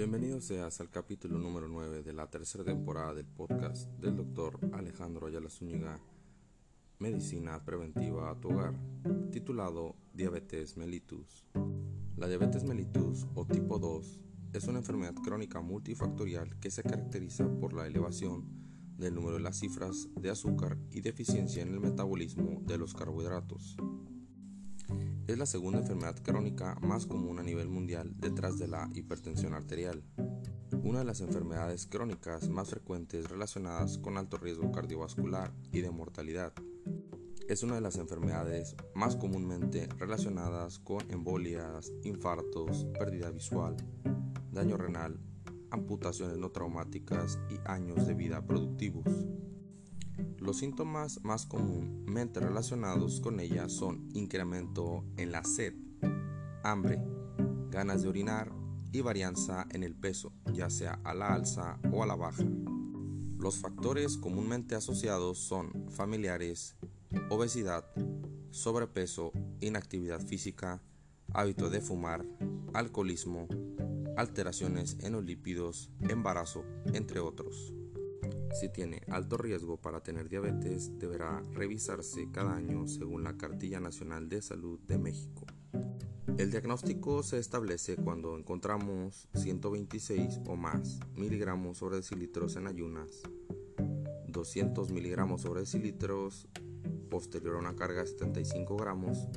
Bienvenido seas al capítulo número 9 de la tercera temporada del podcast del doctor Alejandro Ayala Zúñiga, Medicina Preventiva a tu Hogar, titulado Diabetes mellitus. La diabetes mellitus o tipo 2 es una enfermedad crónica multifactorial que se caracteriza por la elevación del número de las cifras de azúcar y deficiencia en el metabolismo de los carbohidratos. Es la segunda enfermedad crónica más común a nivel mundial detrás de la hipertensión arterial. Una de las enfermedades crónicas más frecuentes relacionadas con alto riesgo cardiovascular y de mortalidad. Es una de las enfermedades más comúnmente relacionadas con embolias, infartos, pérdida visual, daño renal, amputaciones no traumáticas y años de vida productivos. Los síntomas más comúnmente relacionados con ella son incremento en la sed, hambre, ganas de orinar y varianza en el peso, ya sea a la alza o a la baja. Los factores comúnmente asociados son familiares, obesidad, sobrepeso, inactividad física, hábito de fumar, alcoholismo, alteraciones en los lípidos, embarazo, entre otros. Si tiene alto riesgo para tener diabetes, deberá revisarse cada año según la Cartilla Nacional de Salud de México. El diagnóstico se establece cuando encontramos 126 o más miligramos sobre decilitros en ayunas, 200 miligramos sobre decilitros posterior a una carga de 75 gramos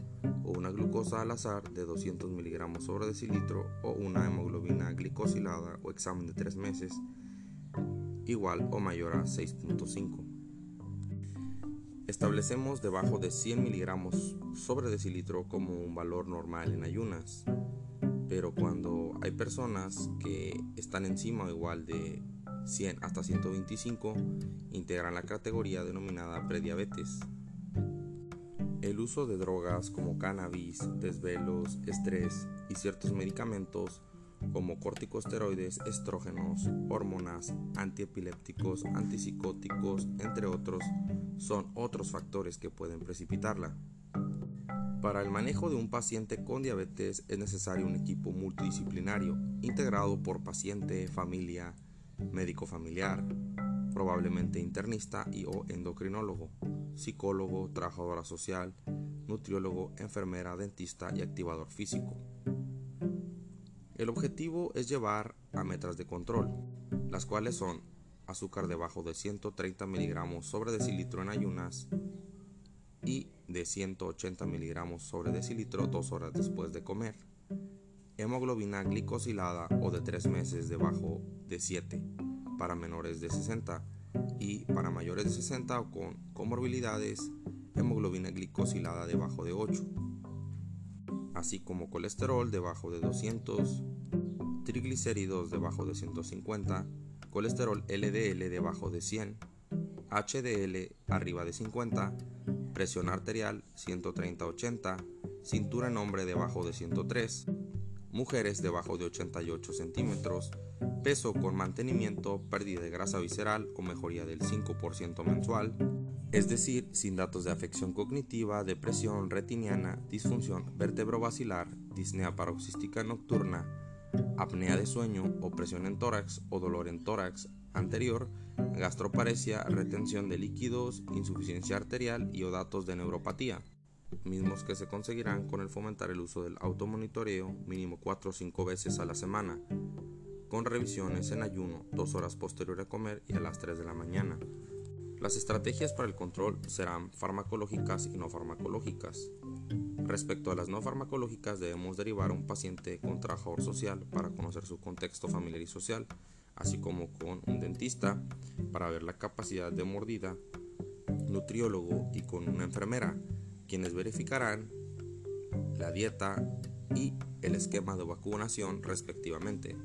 o una glucosa al azar de 200 miligramos sobre decilitro o una hemoglobina glicosilada o examen de 3 meses igual o mayor a 6.5. Establecemos debajo de 100 miligramos sobre decilitro como un valor normal en ayunas, pero cuando hay personas que están encima o igual de 100 hasta 125, integran la categoría denominada prediabetes. El uso de drogas como cannabis, desvelos, estrés y ciertos medicamentos como corticosteroides, estrógenos, hormonas, antiepilépticos, antipsicóticos, entre otros, son otros factores que pueden precipitarla. Para el manejo de un paciente con diabetes es necesario un equipo multidisciplinario, integrado por paciente, familia, médico familiar, probablemente internista y o endocrinólogo, psicólogo, trabajadora social, nutriólogo, enfermera, dentista y activador físico. El objetivo es llevar a metas de control, las cuales son azúcar debajo de 130 miligramos sobre decilitro en ayunas y de 180 miligramos sobre decilitro dos horas después de comer, hemoglobina glicosilada o de 3 meses debajo de 7 para menores de 60 y para mayores de 60 o con comorbilidades, hemoglobina glicosilada debajo de 8 así como colesterol debajo de 200, triglicéridos debajo de 150, colesterol LDL debajo de 100, HDL arriba de 50, presión arterial 130-80, cintura en hombre debajo de 103, mujeres debajo de 88 centímetros, peso con mantenimiento, pérdida de grasa visceral o mejoría del 5% mensual, es decir, sin datos de afección cognitiva, depresión retiniana, disfunción vertebrovascular, disnea paroxística nocturna, apnea de sueño, opresión en tórax o dolor en tórax anterior, gastroparesia, retención de líquidos, insuficiencia arterial y o datos de neuropatía, mismos que se conseguirán con el fomentar el uso del automonitoreo mínimo 4 o 5 veces a la semana, con revisiones en ayuno 2 horas posterior a comer y a las 3 de la mañana. Las estrategias para el control serán farmacológicas y no farmacológicas. Respecto a las no farmacológicas debemos derivar a un paciente con trabajador social para conocer su contexto familiar y social, así como con un dentista para ver la capacidad de mordida, nutriólogo y con una enfermera, quienes verificarán la dieta y el esquema de vacunación respectivamente.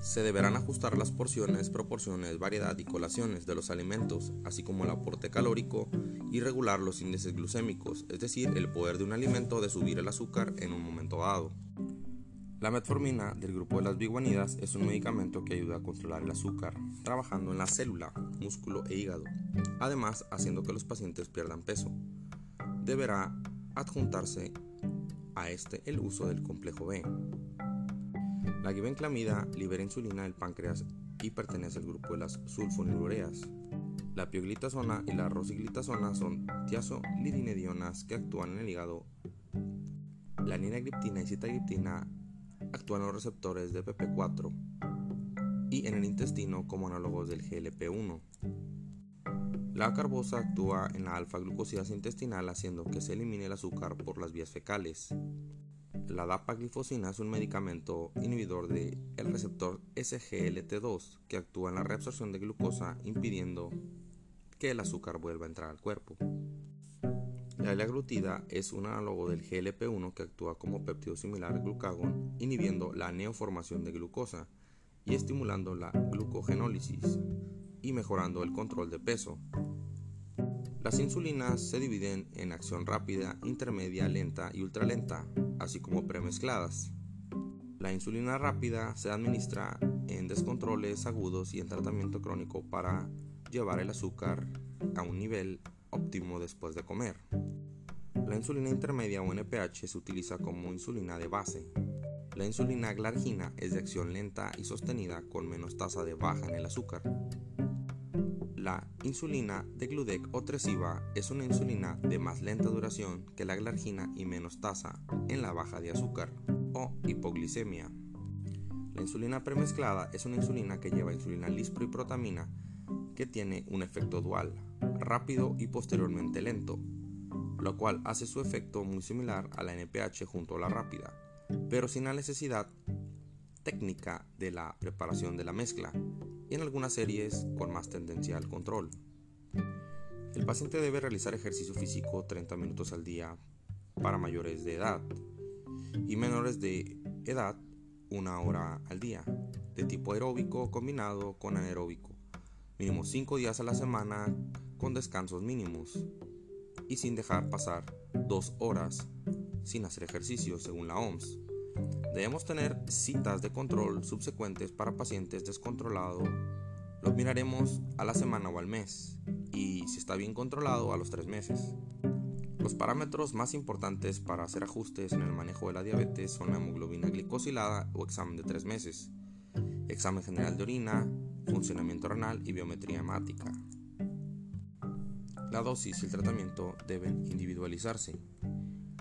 Se deberán ajustar las porciones, proporciones, variedad y colaciones de los alimentos, así como el aporte calórico y regular los índices glucémicos, es decir, el poder de un alimento de subir el azúcar en un momento dado. La metformina del grupo de las biguanidas es un medicamento que ayuda a controlar el azúcar, trabajando en la célula, músculo e hígado, además haciendo que los pacientes pierdan peso. Deberá adjuntarse a este el uso del complejo B. La glibenclamida libera insulina del páncreas y pertenece al grupo de las sulfonilureas. La pioglitazona y la rosiglitazona son tiazolidinedionas que actúan en el hígado. La ninagriptina y sitagriptina actúan en los receptores de PP4 y en el intestino como análogos del GLP1. La carbosa actúa en la alfa-glucosidasa intestinal haciendo que se elimine el azúcar por las vías fecales. La dapaglifosina es un medicamento inhibidor del el receptor SGLT2 que actúa en la reabsorción de glucosa impidiendo que el azúcar vuelva a entrar al cuerpo. La L-glutida es un análogo del GLP-1 que actúa como péptido similar al glucagón, inhibiendo la neoformación de glucosa y estimulando la glucogenólisis y mejorando el control de peso. Las insulinas se dividen en acción rápida, intermedia, lenta y ultralenta, así como premezcladas. La insulina rápida se administra en descontroles agudos y en tratamiento crónico para llevar el azúcar a un nivel óptimo después de comer. La insulina intermedia o NPH se utiliza como insulina de base. La insulina glargina es de acción lenta y sostenida con menos tasa de baja en el azúcar. La insulina de Gludec o Tresiva es una insulina de más lenta duración que la glargina y menos tasa en la baja de azúcar o hipoglicemia. La insulina premezclada es una insulina que lleva insulina lispro y protamina que tiene un efecto dual, rápido y posteriormente lento, lo cual hace su efecto muy similar a la NPH junto a la rápida, pero sin la necesidad técnica de la preparación de la mezcla y en algunas series con más tendencia al control. El paciente debe realizar ejercicio físico 30 minutos al día para mayores de edad y menores de edad una hora al día, de tipo aeróbico combinado con anaeróbico, mínimo 5 días a la semana con descansos mínimos y sin dejar pasar 2 horas sin hacer ejercicio según la OMS. Debemos tener citas de control subsecuentes para pacientes descontrolados. Los miraremos a la semana o al mes y si está bien controlado a los tres meses. Los parámetros más importantes para hacer ajustes en el manejo de la diabetes son la hemoglobina glicosilada o examen de tres meses, examen general de orina, funcionamiento renal y biometría hemática. La dosis y el tratamiento deben individualizarse.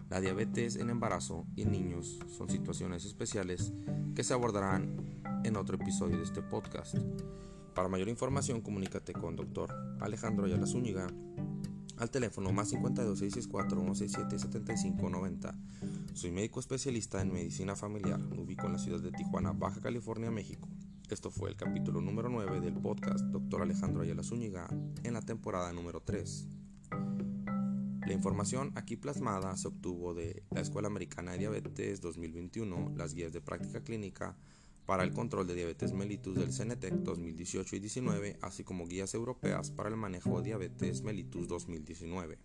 La diabetes en embarazo y en niños son situaciones especiales que se abordarán en otro episodio de este podcast. Para mayor información, comunícate con Dr. Alejandro Ayala Zúñiga al teléfono más 52 664 167 7590. Soy médico especialista en medicina familiar. Me ubico en la ciudad de Tijuana, Baja California, México. Esto fue el capítulo número 9 del podcast Dr. Alejandro Ayala Zúñiga en la temporada número 3. La información aquí plasmada se obtuvo de la Escuela Americana de Diabetes 2021, las guías de práctica clínica para el control de diabetes mellitus del CENETEC 2018 y 19, así como guías europeas para el manejo de diabetes mellitus 2019.